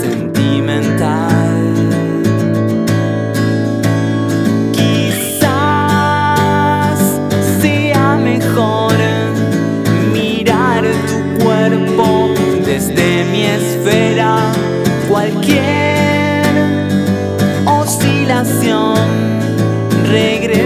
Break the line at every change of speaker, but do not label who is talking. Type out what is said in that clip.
sentimental. Quizás sea mejor mirar tu cuerpo desde mi esfera. Cualquier oscilación regresa.